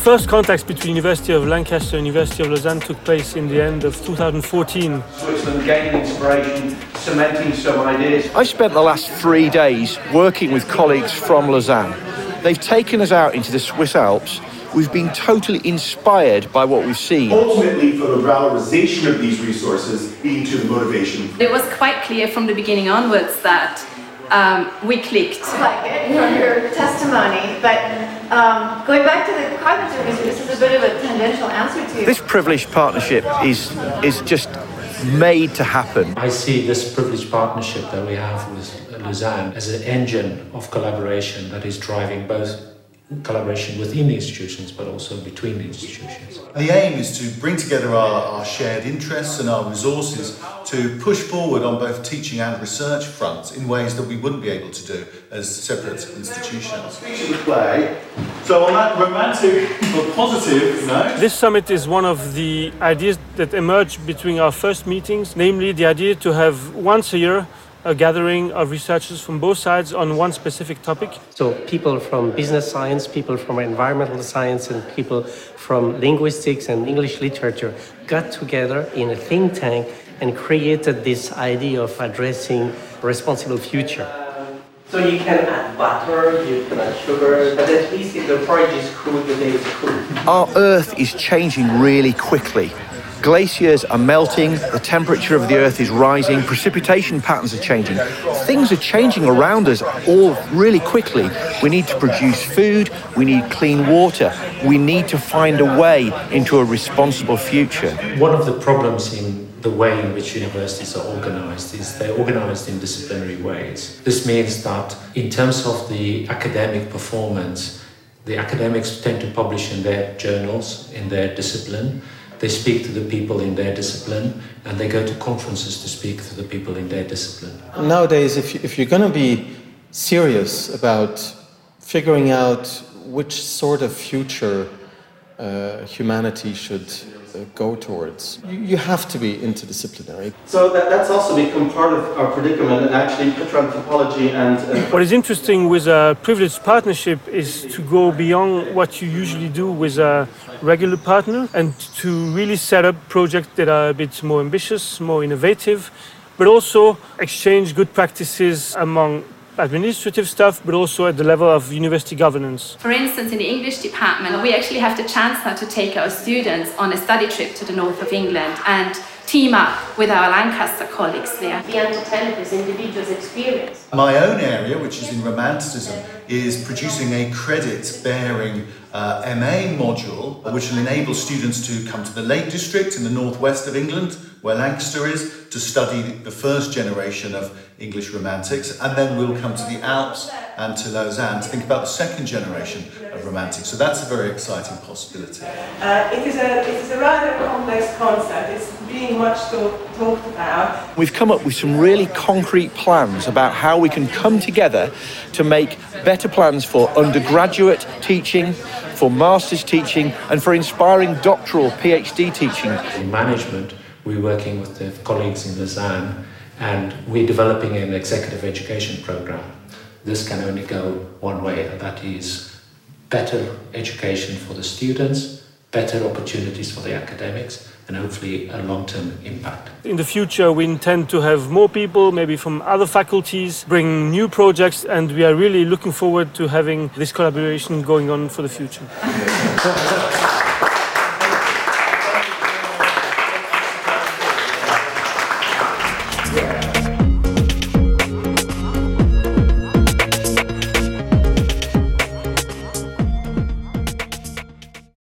first contacts between University of Lancaster and University of Lausanne took place in the end of 2014. Switzerland gaining inspiration, cementing some ideas. I spent the last three days working with colleagues from Lausanne. They've taken us out into the Swiss Alps. We've been totally inspired by what we've seen. ultimately for the valorization of these resources leading to the motivation. It was quite clear from the beginning onwards that um, we clicked. like it from your testimony, but um, going back to the cognitive research, this is a bit of a tangential answer to you. This privileged partnership is is just made to happen. I see this privileged partnership that we have with Lausanne as an engine of collaboration that is driving both collaboration within the institutions but also between the institutions. The aim is to bring together our, our shared interests and our resources to push forward on both teaching and research fronts in ways that we wouldn't be able to do as separate institutions. Speech of the play. So on that romantic but positive note, This summit is one of the ideas that emerged between our first meetings, namely the idea to have once a year a gathering of researchers from both sides on one specific topic. So people from business science, people from environmental science, and people from linguistics and English literature got together in a think tank and created this idea of addressing responsible future. So you can add butter, you can add sugar, but at least if the porridge is cool, the day is cool. Our Earth is changing really quickly. Glaciers are melting, the temperature of the Earth is rising, precipitation patterns are changing. Things are changing around us all really quickly. We need to produce food, we need clean water, we need to find a way into a responsible future. One of the problems in the way in which universities are organized is they're organized in disciplinary ways. This means that in terms of the academic performance, the academics tend to publish in their journals, in their discipline. They speak to the people in their discipline and they go to conferences to speak to the people in their discipline. Nowadays, if, you, if you're going to be serious about figuring out which sort of future uh, humanity should go towards, you, you have to be interdisciplinary. So that, that's also become part of our predicament, and actually, paleoanthropology and uh, What is interesting with a privileged partnership is to go beyond what you usually do with a regular partner and to really set up projects that are a bit more ambitious, more innovative, but also exchange good practices among administrative staff, but also at the level of university governance. For instance, in the English department, we actually have the chance now to take our students on a study trip to the north of England and team up with our Lancaster colleagues there. be able to tell this individual's experience. My own area, which is in Romanticism, is producing a credit bearing uh, MA module which will enable students to come to the Lake District in the northwest of England, where Lancaster is, to study the first generation of English Romantics, and then we'll come to the Alps and to Lausanne to think about the second generation of Romantics. So that's a very exciting possibility. Uh, it, is a, it is a rather complex concept. It's being much talk, talked about. We've come up with some really concrete plans about how we can come together to make better plans for undergraduate teaching, for master's teaching, and for inspiring doctoral PhD teaching. In management, we're working with the colleagues in Lausanne and we're developing an executive education program. This can only go one way, and that is better education for the students, better opportunities for the academics, and hopefully a long-term impact. In the future, we intend to have more people, maybe from other faculties, bring new projects, and we are really looking forward to having this collaboration going on for the future.